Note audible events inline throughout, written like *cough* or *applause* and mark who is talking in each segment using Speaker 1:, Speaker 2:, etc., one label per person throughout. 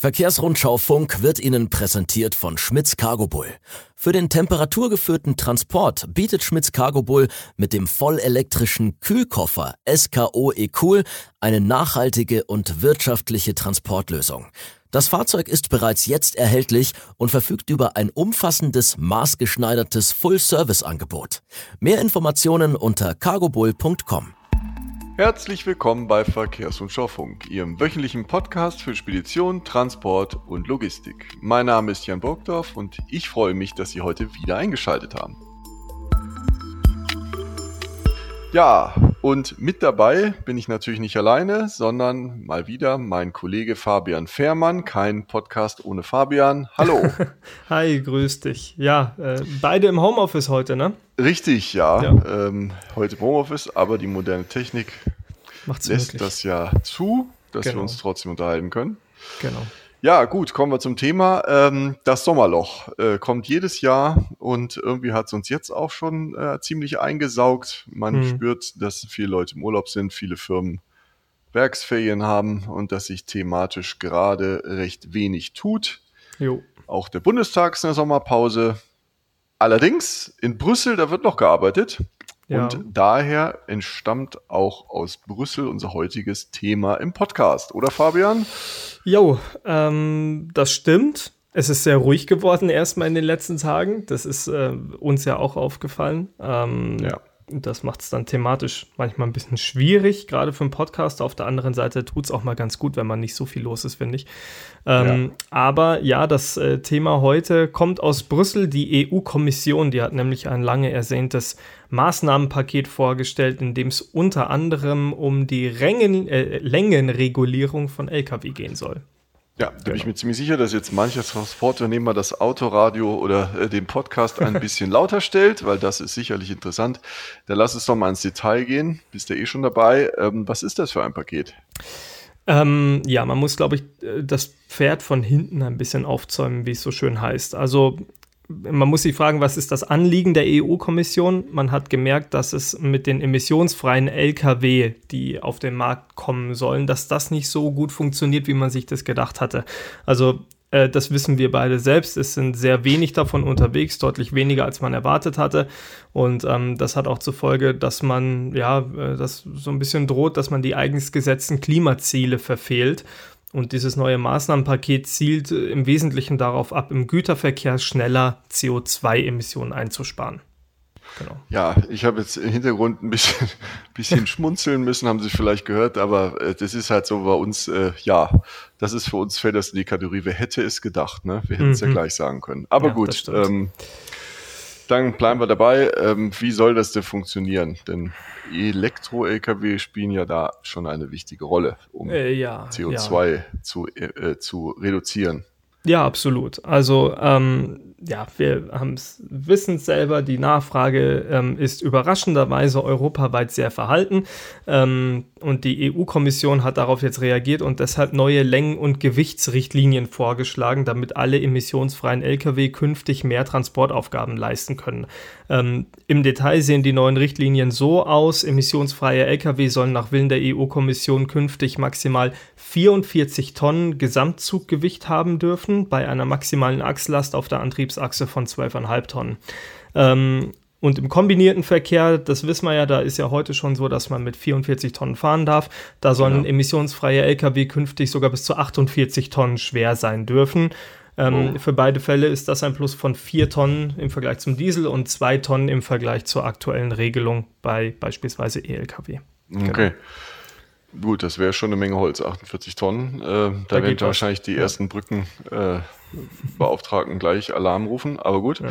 Speaker 1: Verkehrsrundschau Funk wird Ihnen präsentiert von Schmitz Cargo Bull. Für den temperaturgeführten Transport bietet Schmitz Cargo Bull mit dem vollelektrischen Kühlkoffer SKO E-Cool eine nachhaltige und wirtschaftliche Transportlösung. Das Fahrzeug ist bereits jetzt erhältlich und verfügt über ein umfassendes, maßgeschneidertes Full-Service-Angebot. Mehr Informationen unter cargobull.com.
Speaker 2: Herzlich willkommen bei Verkehrs- und Schaufunk, Ihrem wöchentlichen Podcast für Spedition, Transport und Logistik. Mein Name ist Jan Burgdorf und ich freue mich, dass Sie heute wieder eingeschaltet haben. Ja, und mit dabei bin ich natürlich nicht alleine, sondern mal wieder mein Kollege Fabian Fehrmann. Kein Podcast ohne Fabian. Hallo. *laughs*
Speaker 3: Hi, grüß dich. Ja, äh, beide im Homeoffice heute, ne?
Speaker 2: Richtig, ja. ja. Ähm, heute im Homeoffice, aber die moderne Technik Macht's lässt möglich. das ja zu, dass genau. wir uns trotzdem unterhalten können. Genau. Ja, gut, kommen wir zum Thema. Ähm, das Sommerloch äh, kommt jedes Jahr und irgendwie hat es uns jetzt auch schon äh, ziemlich eingesaugt. Man hm. spürt, dass viele Leute im Urlaub sind, viele Firmen Werksferien haben und dass sich thematisch gerade recht wenig tut. Jo. Auch der Bundestag ist in der Sommerpause. Allerdings in Brüssel, da wird noch gearbeitet. Ja. Und daher entstammt auch aus Brüssel unser heutiges Thema im Podcast, oder Fabian?
Speaker 3: Jo, ähm, das stimmt. Es ist sehr ruhig geworden erstmal in den letzten Tagen. Das ist äh, uns ja auch aufgefallen. Ähm, ja. Das macht es dann thematisch manchmal ein bisschen schwierig, gerade für einen Podcast. Auf der anderen Seite tut es auch mal ganz gut, wenn man nicht so viel los ist, finde ich. Ähm, ja. Aber ja, das äh, Thema heute kommt aus Brüssel. Die EU-Kommission, die hat nämlich ein lange ersehntes Maßnahmenpaket vorgestellt, in dem es unter anderem um die Rängen, äh, Längenregulierung von Lkw gehen soll.
Speaker 2: Ja, da genau. bin ich genau. mir ziemlich sicher, dass jetzt mancher Transportunternehmer das Autoradio oder äh, den Podcast ein *laughs* bisschen lauter stellt, weil das ist sicherlich interessant. Dann lass uns doch mal ins Detail gehen. Bist du eh schon dabei? Ähm, was ist das für ein Paket?
Speaker 3: Ähm, ja, man muss, glaube ich, äh, das Pferd von hinten ein bisschen aufzäumen, wie es so schön heißt. Also man muss sich fragen, was ist das Anliegen der EU-Kommission? Man hat gemerkt, dass es mit den emissionsfreien Lkw, die auf den Markt kommen sollen, dass das nicht so gut funktioniert, wie man sich das gedacht hatte. Also äh, das wissen wir beide selbst. Es sind sehr wenig davon unterwegs, deutlich weniger, als man erwartet hatte. Und ähm, das hat auch zur Folge, dass man, ja, äh, das so ein bisschen droht, dass man die eigens gesetzten Klimaziele verfehlt. Und dieses neue Maßnahmenpaket zielt äh, im Wesentlichen darauf ab, im Güterverkehr schneller CO2-Emissionen einzusparen.
Speaker 2: Genau. Ja, ich habe jetzt im Hintergrund ein bisschen, *laughs* bisschen *laughs* schmunzeln müssen, haben Sie vielleicht gehört, aber äh, das ist halt so bei uns, äh, ja, das ist für uns fällt das in die Kategorie, wer hätte es gedacht, ne? Wir hätten es mhm. ja gleich sagen können. Aber ja, gut, ähm, dann bleiben wir dabei. Ähm, wie soll das denn funktionieren? Denn Elektro-Lkw spielen ja da schon eine wichtige Rolle, um äh, ja, CO2 ja. Zu, äh, zu reduzieren.
Speaker 3: Ja, absolut. Also ähm, ja, wir wissen es selber, die Nachfrage ähm, ist überraschenderweise europaweit sehr verhalten. Ähm, und die EU-Kommission hat darauf jetzt reagiert und deshalb neue Längen- und Gewichtsrichtlinien vorgeschlagen, damit alle emissionsfreien Lkw künftig mehr Transportaufgaben leisten können. Ähm, Im Detail sehen die neuen Richtlinien so aus: Emissionsfreie Lkw sollen nach Willen der EU-Kommission künftig maximal 44 Tonnen Gesamtzuggewicht haben dürfen, bei einer maximalen Achslast auf der Antriebsachse von 12,5 Tonnen. Ähm, und im kombinierten Verkehr, das wissen wir ja, da ist ja heute schon so, dass man mit 44 Tonnen fahren darf. Da sollen genau. emissionsfreie Lkw künftig sogar bis zu 48 Tonnen schwer sein dürfen. Ähm, oh. Für beide Fälle ist das ein Plus von 4 Tonnen im Vergleich zum Diesel und 2 Tonnen im Vergleich zur aktuellen Regelung bei beispielsweise E-Lkw.
Speaker 2: Okay. Genau. Gut, das wäre schon eine Menge Holz, 48 Tonnen. Äh, da, da werden wahrscheinlich die ja. ersten Brückenbeauftragten äh, gleich Alarm rufen, aber gut. Ja.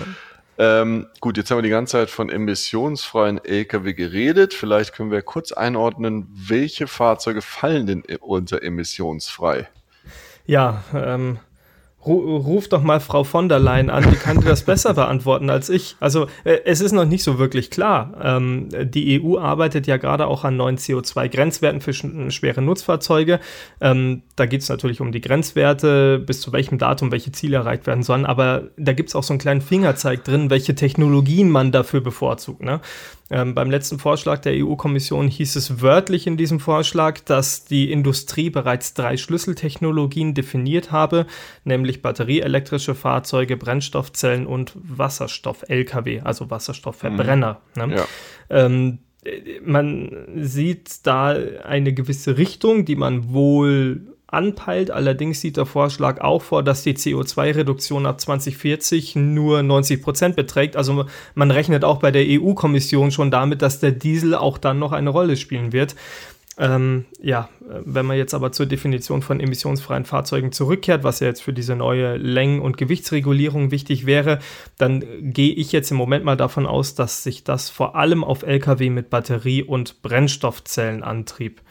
Speaker 2: Ähm, gut, jetzt haben wir die ganze Zeit von emissionsfreien Lkw geredet. Vielleicht können wir kurz einordnen, welche Fahrzeuge fallen denn unter emissionsfrei?
Speaker 3: Ja, ähm, Ruf doch mal Frau von der Leyen an, die kann dir das besser beantworten als ich. Also äh, es ist noch nicht so wirklich klar. Ähm, die EU arbeitet ja gerade auch an neuen CO2-Grenzwerten für sch schwere Nutzfahrzeuge. Ähm, da geht es natürlich um die Grenzwerte, bis zu welchem Datum welche Ziele erreicht werden sollen. Aber da gibt es auch so einen kleinen Fingerzeig drin, welche Technologien man dafür bevorzugt. Ne? Ähm, beim letzten Vorschlag der EU-Kommission hieß es wörtlich in diesem Vorschlag, dass die Industrie bereits drei Schlüsseltechnologien definiert habe, nämlich batterieelektrische Fahrzeuge, Brennstoffzellen und Wasserstoff-Lkw, also Wasserstoffverbrenner. Mhm. Ne? Ja. Ähm, man sieht da eine gewisse Richtung, die man wohl anpeilt. Allerdings sieht der Vorschlag auch vor, dass die CO2-Reduktion ab 2040 nur 90 Prozent beträgt. Also man rechnet auch bei der EU-Kommission schon damit, dass der Diesel auch dann noch eine Rolle spielen wird. Ähm, ja, wenn man jetzt aber zur Definition von emissionsfreien Fahrzeugen zurückkehrt, was ja jetzt für diese neue Längen- und Gewichtsregulierung wichtig wäre, dann gehe ich jetzt im Moment mal davon aus, dass sich das vor allem auf Lkw mit Batterie- und Brennstoffzellenantrieb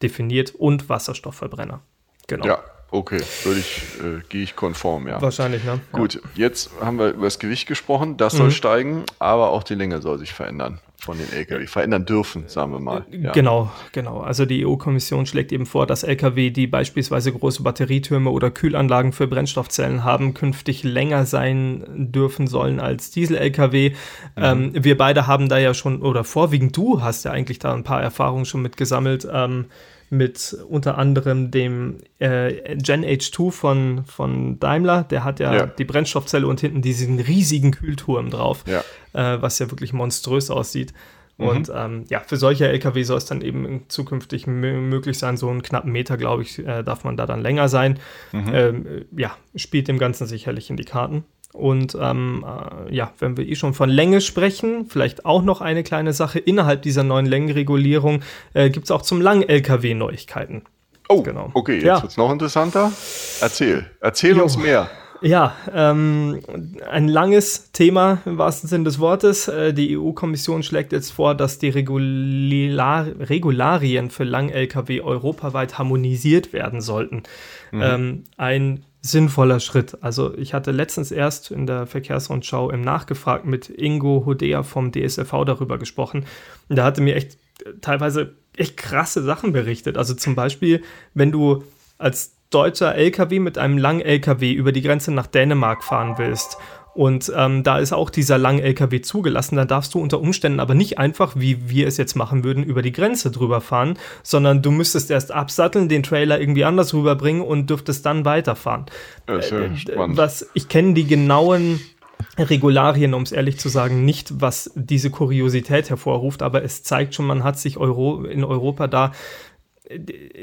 Speaker 3: definiert und Wasserstoffverbrenner.
Speaker 2: Genau. Ja, okay, würde ich, äh, gehe ich konform, ja.
Speaker 3: Wahrscheinlich, ne?
Speaker 2: Gut, ja. jetzt haben wir über das Gewicht gesprochen, das mhm. soll steigen, aber auch die Länge soll sich verändern von den Lkw, verändern dürfen, sagen wir mal.
Speaker 3: Ja. Genau, genau. Also die EU-Kommission schlägt eben vor, dass Lkw, die beispielsweise große Batterietürme oder Kühlanlagen für Brennstoffzellen haben, künftig länger sein dürfen sollen als Diesel-Lkw. Mhm. Ähm, wir beide haben da ja schon, oder vorwiegend du hast ja eigentlich da ein paar Erfahrungen schon mit gesammelt. Ähm, mit unter anderem dem äh, Gen H2 von, von Daimler. Der hat ja, ja, die Brennstoffzelle und hinten diesen riesigen Kühlturm drauf, ja. Äh, was ja wirklich monströs aussieht. Mhm. Und ähm, ja, für solche LKW soll es dann eben zukünftig möglich sein, so einen knappen Meter, glaube ich, äh, darf man da dann länger sein. Mhm. Ähm, ja, spielt dem Ganzen sicherlich in die Karten. Und ähm, äh, ja, wenn wir eh schon von Länge sprechen, vielleicht auch noch eine kleine Sache. Innerhalb dieser neuen Längenregulierung äh, gibt es auch zum Lang-LKW Neuigkeiten.
Speaker 2: Oh, genau. okay, jetzt ja. wird es noch interessanter. Erzähl, erzähl jo. uns mehr.
Speaker 3: Ja, ähm, ein langes Thema im wahrsten Sinne des Wortes. Äh, die EU-Kommission schlägt jetzt vor, dass die Regular Regularien für Lang-Lkw europaweit harmonisiert werden sollten. Mhm. Ähm, ein sinnvoller Schritt. Also ich hatte letztens erst in der Verkehrsrundschau im Nachgefragt mit Ingo Hodea vom DSLV darüber gesprochen. Und der hatte mir echt äh, teilweise echt krasse Sachen berichtet. Also zum Beispiel, wenn du als deutscher LKW mit einem langen LKW über die Grenze nach Dänemark fahren willst und ähm, da ist auch dieser lange LKW zugelassen. Da darfst du unter Umständen aber nicht einfach, wie wir es jetzt machen würden, über die Grenze drüber fahren, sondern du müsstest erst absatteln, den Trailer irgendwie anders rüberbringen und dürftest dann weiterfahren.
Speaker 2: Ja, äh, spannend.
Speaker 3: Was, ich kenne die genauen Regularien, um es ehrlich zu sagen, nicht, was diese Kuriosität hervorruft, aber es zeigt schon, man hat sich Euro, in Europa da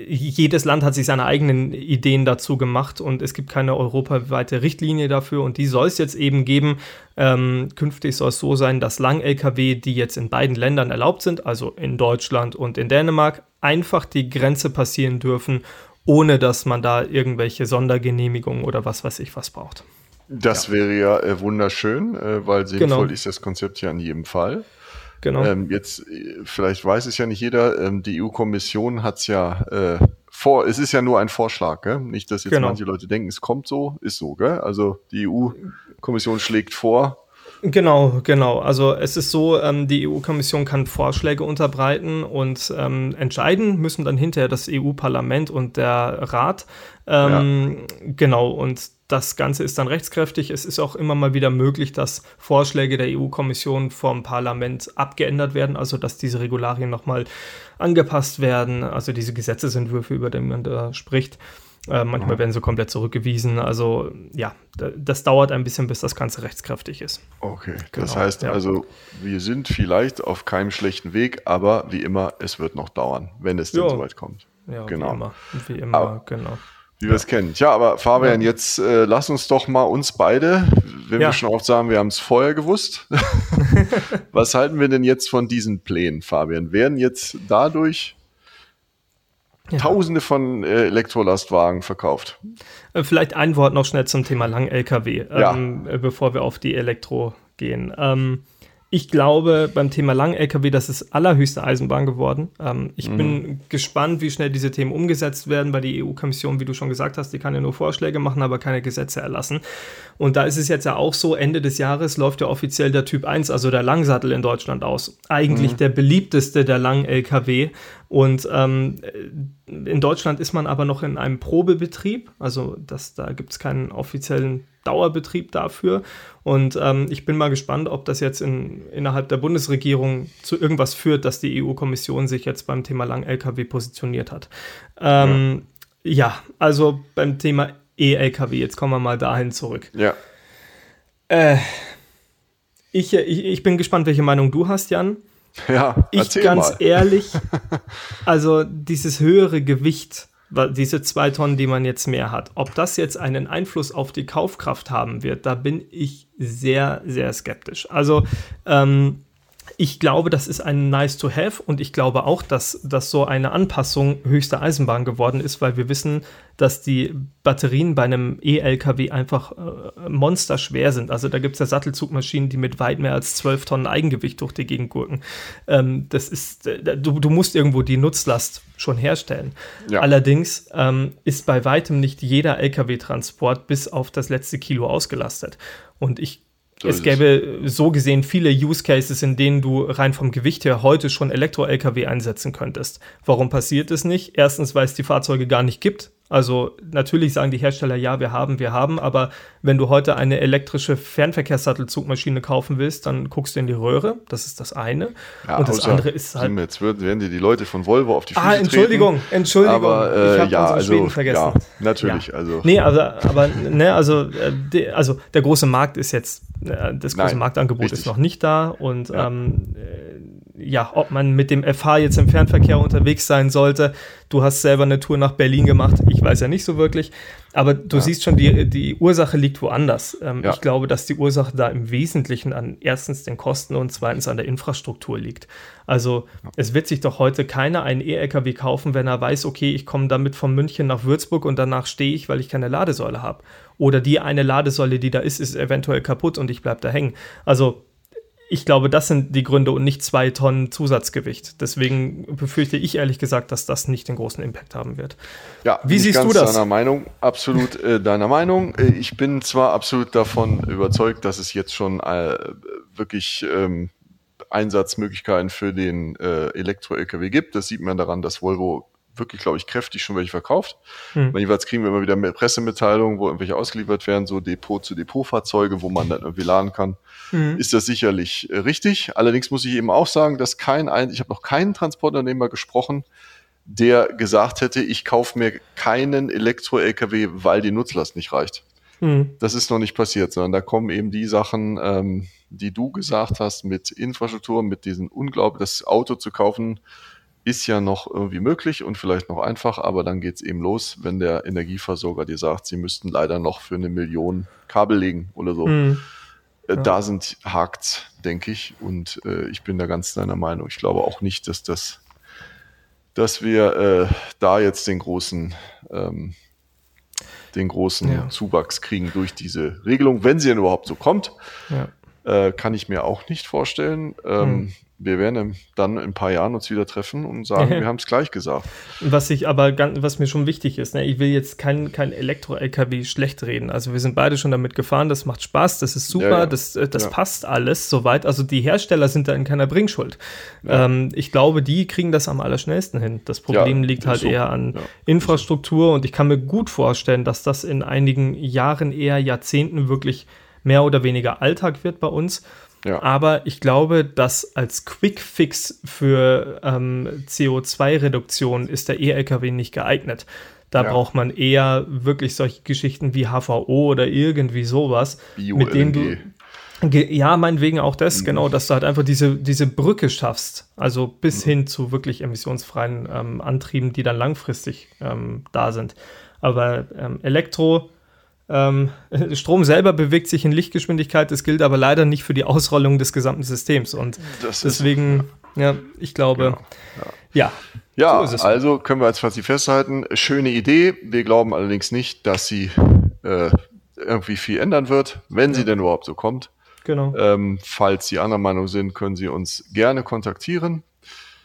Speaker 3: jedes Land hat sich seine eigenen Ideen dazu gemacht und es gibt keine europaweite Richtlinie dafür und die soll es jetzt eben geben. Ähm, künftig soll es so sein, dass Lang-Lkw, die jetzt in beiden Ländern erlaubt sind, also in Deutschland und in Dänemark, einfach die Grenze passieren dürfen, ohne dass man da irgendwelche Sondergenehmigungen oder was weiß ich was braucht.
Speaker 2: Das ja. wäre ja äh, wunderschön, äh, weil sinnvoll genau. ist das Konzept ja in jedem Fall. Genau. Ähm, jetzt, äh, vielleicht weiß es ja nicht jeder, ähm, die EU-Kommission hat es ja äh, vor, es ist ja nur ein Vorschlag, gell? Nicht, dass jetzt genau. manche Leute denken, es kommt so, ist so, gell? Also die EU-Kommission schlägt vor,
Speaker 3: Genau, genau. Also es ist so, ähm, die EU-Kommission kann Vorschläge unterbreiten und ähm, entscheiden müssen dann hinterher das EU-Parlament und der Rat. Ähm, ja. Genau, und das Ganze ist dann rechtskräftig. Es ist auch immer mal wieder möglich, dass Vorschläge der EU-Kommission vom Parlament abgeändert werden, also dass diese Regularien nochmal angepasst werden, also diese Gesetzesentwürfe, über die man da spricht. Äh, manchmal mhm. werden sie komplett zurückgewiesen. Also ja, das dauert ein bisschen, bis das Ganze rechtskräftig ist.
Speaker 2: Okay, genau. das heißt ja. also, wir sind vielleicht auf keinem schlechten Weg, aber wie immer, es wird noch dauern, wenn es denn soweit kommt.
Speaker 3: Ja, genau. wie immer. Wie immer, aber,
Speaker 2: genau. Wie wir es kennen. Tja, aber Fabian, ja. jetzt äh, lass uns doch mal uns beide, wenn wir schon oft sagen, wir haben es vorher gewusst. *laughs* Was halten wir denn jetzt von diesen Plänen, Fabian? Werden jetzt dadurch ja. Tausende von äh, Elektrolastwagen verkauft.
Speaker 3: Äh, vielleicht ein Wort noch schnell zum Thema Lang-LKW, ähm, ja. bevor wir auf die Elektro gehen. Ähm, ich glaube, beim Thema Lang-LKW, das ist allerhöchste Eisenbahn geworden. Ähm, ich mhm. bin gespannt, wie schnell diese Themen umgesetzt werden, weil die EU-Kommission, wie du schon gesagt hast, die kann ja nur Vorschläge machen, aber keine Gesetze erlassen. Und da ist es jetzt ja auch so, Ende des Jahres läuft ja offiziell der Typ 1, also der Langsattel in Deutschland aus. Eigentlich mhm. der beliebteste der Lang-LKW. Und ähm, in Deutschland ist man aber noch in einem Probebetrieb, also das, da gibt es keinen offiziellen Dauerbetrieb dafür. Und ähm, ich bin mal gespannt, ob das jetzt in, innerhalb der Bundesregierung zu irgendwas führt, dass die EU-Kommission sich jetzt beim Thema Lang-Lkw positioniert hat. Ähm, ja. ja, also beim Thema E-Lkw, jetzt kommen wir mal dahin zurück.
Speaker 2: Ja.
Speaker 3: Äh, ich, ich, ich bin gespannt, welche Meinung du hast, Jan.
Speaker 2: Ja,
Speaker 3: ich ganz mal. ehrlich, *laughs* also dieses höhere Gewicht, diese zwei Tonnen, die man jetzt mehr hat, ob das jetzt einen Einfluss auf die Kaufkraft haben wird, da bin ich sehr, sehr skeptisch. Also ähm, ich glaube, das ist ein nice to have und ich glaube auch, dass das so eine Anpassung höchster Eisenbahn geworden ist, weil wir wissen, dass die Batterien bei einem E-LKW einfach äh, monsterschwer sind. Also da gibt es ja Sattelzugmaschinen, die mit weit mehr als 12 Tonnen Eigengewicht durch die Gegend gurken. Ähm, das ist, äh, du, du, musst irgendwo die Nutzlast schon herstellen. Ja. Allerdings ähm, ist bei weitem nicht jeder LKW-Transport bis auf das letzte Kilo ausgelastet. Und ich es gäbe so gesehen viele Use Cases, in denen du rein vom Gewicht her heute schon Elektro-Lkw einsetzen könntest. Warum passiert es nicht? Erstens, weil es die Fahrzeuge gar nicht gibt. Also natürlich sagen die Hersteller, ja, wir haben, wir haben, aber wenn du heute eine elektrische Fernverkehrssattelzugmaschine kaufen willst, dann guckst du in die Röhre, das ist das eine.
Speaker 2: Ja, und das andere ist halt. Jetzt werden dir die Leute von Volvo auf die
Speaker 3: ah, Füße Ah, Entschuldigung, treten, Entschuldigung.
Speaker 2: Aber, äh, ich habe ja, also, Schweden vergessen. Ja, natürlich. Ja. Also.
Speaker 3: Nee, aber, aber ne, also, äh, also der große Markt ist jetzt, äh, das große Nein, Marktangebot richtig. ist noch nicht da und ja. ähm, äh, ja, ob man mit dem FH jetzt im Fernverkehr unterwegs sein sollte. Du hast selber eine Tour nach Berlin gemacht. Ich weiß ja nicht so wirklich. Aber du ja. siehst schon, die, die Ursache liegt woanders. Ähm, ja. Ich glaube, dass die Ursache da im Wesentlichen an erstens den Kosten und zweitens an der Infrastruktur liegt. Also ja. es wird sich doch heute keiner einen E-LKW kaufen, wenn er weiß, okay, ich komme damit von München nach Würzburg und danach stehe ich, weil ich keine Ladesäule habe. Oder die eine Ladesäule, die da ist, ist eventuell kaputt und ich bleibe da hängen. Also ich glaube, das sind die Gründe und nicht zwei Tonnen Zusatzgewicht. Deswegen befürchte ich ehrlich gesagt, dass das nicht den großen Impact haben wird.
Speaker 2: Ja, wie siehst du das? Deiner Meinung, absolut äh, deiner Meinung. Äh, ich bin zwar absolut davon überzeugt, dass es jetzt schon äh, wirklich ähm, Einsatzmöglichkeiten für den äh, Elektro-LKW gibt. Das sieht man daran, dass Volvo wirklich, glaube ich, kräftig schon welche verkauft. Hm. Jeweils kriegen wir immer wieder Pressemitteilungen, wo irgendwelche ausgeliefert werden, so Depot-zu-Depot-Fahrzeuge, wo man dann irgendwie laden kann. Hm. Ist das sicherlich äh, richtig. Allerdings muss ich eben auch sagen, dass kein, ein, ich habe noch keinen Transportunternehmer gesprochen, der gesagt hätte, ich kaufe mir keinen Elektro-LKW, weil die Nutzlast nicht reicht. Hm. Das ist noch nicht passiert, sondern da kommen eben die Sachen, ähm, die du gesagt hast, mit Infrastruktur, mit diesem Unglaublich, das Auto zu kaufen, ist ja noch irgendwie möglich und vielleicht noch einfach, aber dann geht's eben los, wenn der Energieversorger dir sagt, sie müssten leider noch für eine Million Kabel legen oder so. Mhm. Äh, ja. Da sind hakt's, denke ich, und äh, ich bin da ganz deiner Meinung. Ich glaube auch nicht, dass das, dass wir äh, da jetzt den großen, ähm, den großen ja. Zuwachs kriegen durch diese Regelung, wenn sie denn überhaupt so kommt. Ja. Äh, kann ich mir auch nicht vorstellen. Ähm, hm wir werden dann in ein paar Jahren uns wieder treffen und sagen, *laughs* wir haben es gleich gesagt.
Speaker 3: Was ich aber, ganz, was mir schon wichtig ist, ne, ich will jetzt kein, kein Elektro-LKW schlecht reden. Also wir sind beide schon damit gefahren, das macht Spaß, das ist super, ja, ja. das, äh, das ja. passt alles soweit. Also die Hersteller sind da in keiner Bringschuld. Ähm, ich glaube, die kriegen das am allerschnellsten hin. Das Problem liegt halt so. eher an Infrastruktur und ich kann mir gut vorstellen, dass das in einigen Jahren, eher Jahrzehnten wirklich mehr oder weniger Alltag wird bei uns. Ja. Aber ich glaube, dass als Quick-Fix für ähm, CO2-Reduktion ist der E-LKW nicht geeignet. Da ja. braucht man eher wirklich solche Geschichten wie HVO oder irgendwie sowas, mit denen du ja, meinetwegen auch das, mhm. genau, dass du halt einfach diese, diese Brücke schaffst. Also bis mhm. hin zu wirklich emissionsfreien ähm, Antrieben, die dann langfristig ähm, da sind. Aber ähm, Elektro ähm, *laughs* Strom selber bewegt sich in Lichtgeschwindigkeit, das gilt aber leider nicht für die Ausrollung des gesamten Systems. Und das deswegen, ist, ja. ja. ich glaube, genau. ja.
Speaker 2: Ja, so also können wir als Fazit festhalten, schöne Idee. Wir glauben allerdings nicht, dass sie äh, irgendwie viel ändern wird, wenn ja. sie denn überhaupt so kommt.
Speaker 3: Genau.
Speaker 2: Ähm, falls Sie anderer Meinung sind, können Sie uns gerne kontaktieren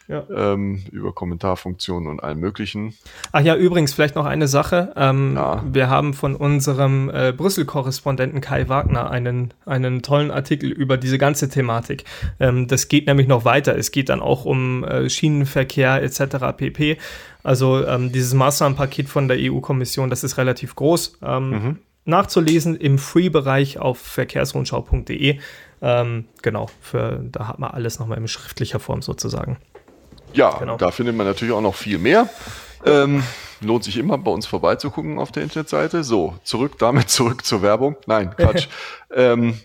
Speaker 2: ja. ähm, über Kommentarfunktionen und allem Möglichen.
Speaker 3: Ach ja, übrigens vielleicht noch eine Sache. Ähm, ja. Wir haben von unserem äh, Brüssel-Korrespondenten Kai Wagner einen, einen tollen Artikel über diese ganze Thematik. Ähm, das geht nämlich noch weiter. Es geht dann auch um äh, Schienenverkehr etc. pp. Also ähm, dieses Maßnahmenpaket von der EU-Kommission, das ist relativ groß. Ähm, mhm. Nachzulesen im Free-Bereich auf verkehrsrundschau.de. Ähm, genau, für, da hat man alles nochmal in schriftlicher Form sozusagen.
Speaker 2: Ja, genau. da findet man natürlich auch noch viel mehr. Ähm, lohnt sich immer bei uns vorbeizugucken auf der Internetseite. So, zurück damit, *laughs* zurück zur Werbung. Nein, Quatsch. *laughs* ähm,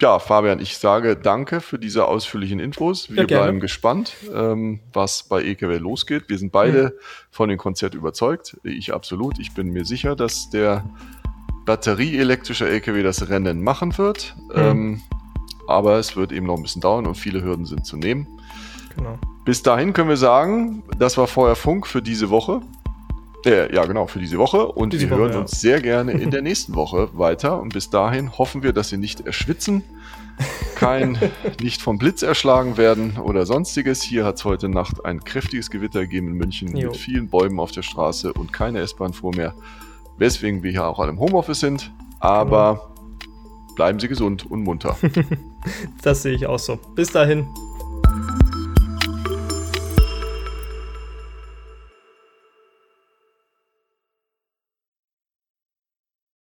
Speaker 2: ja, Fabian, ich sage danke für diese ausführlichen Infos. Wir ja, bleiben gespannt, ähm, was bei EKW losgeht. Wir sind beide mhm. von dem Konzert überzeugt. Ich absolut. Ich bin mir sicher, dass der batterieelektrische LKW das Rennen machen wird. Mhm. Ähm, aber es wird eben noch ein bisschen dauern und viele Hürden sind zu nehmen. Genau. Bis dahin können wir sagen, das war vorher Funk für diese Woche. Äh, ja, genau, für diese Woche. Und diese wir Woche, hören ja. uns sehr gerne in der nächsten Woche weiter. Und bis dahin hoffen wir, dass Sie nicht erschwitzen, kein *laughs* nicht vom Blitz erschlagen werden oder sonstiges. Hier hat es heute Nacht ein kräftiges Gewitter gegeben in München jo. mit vielen Bäumen auf der Straße und keine S-Bahn fuhr mehr. Weswegen wir hier auch alle im Homeoffice sind. Aber genau. bleiben Sie gesund und munter. *laughs*
Speaker 3: das sehe ich auch so. Bis dahin.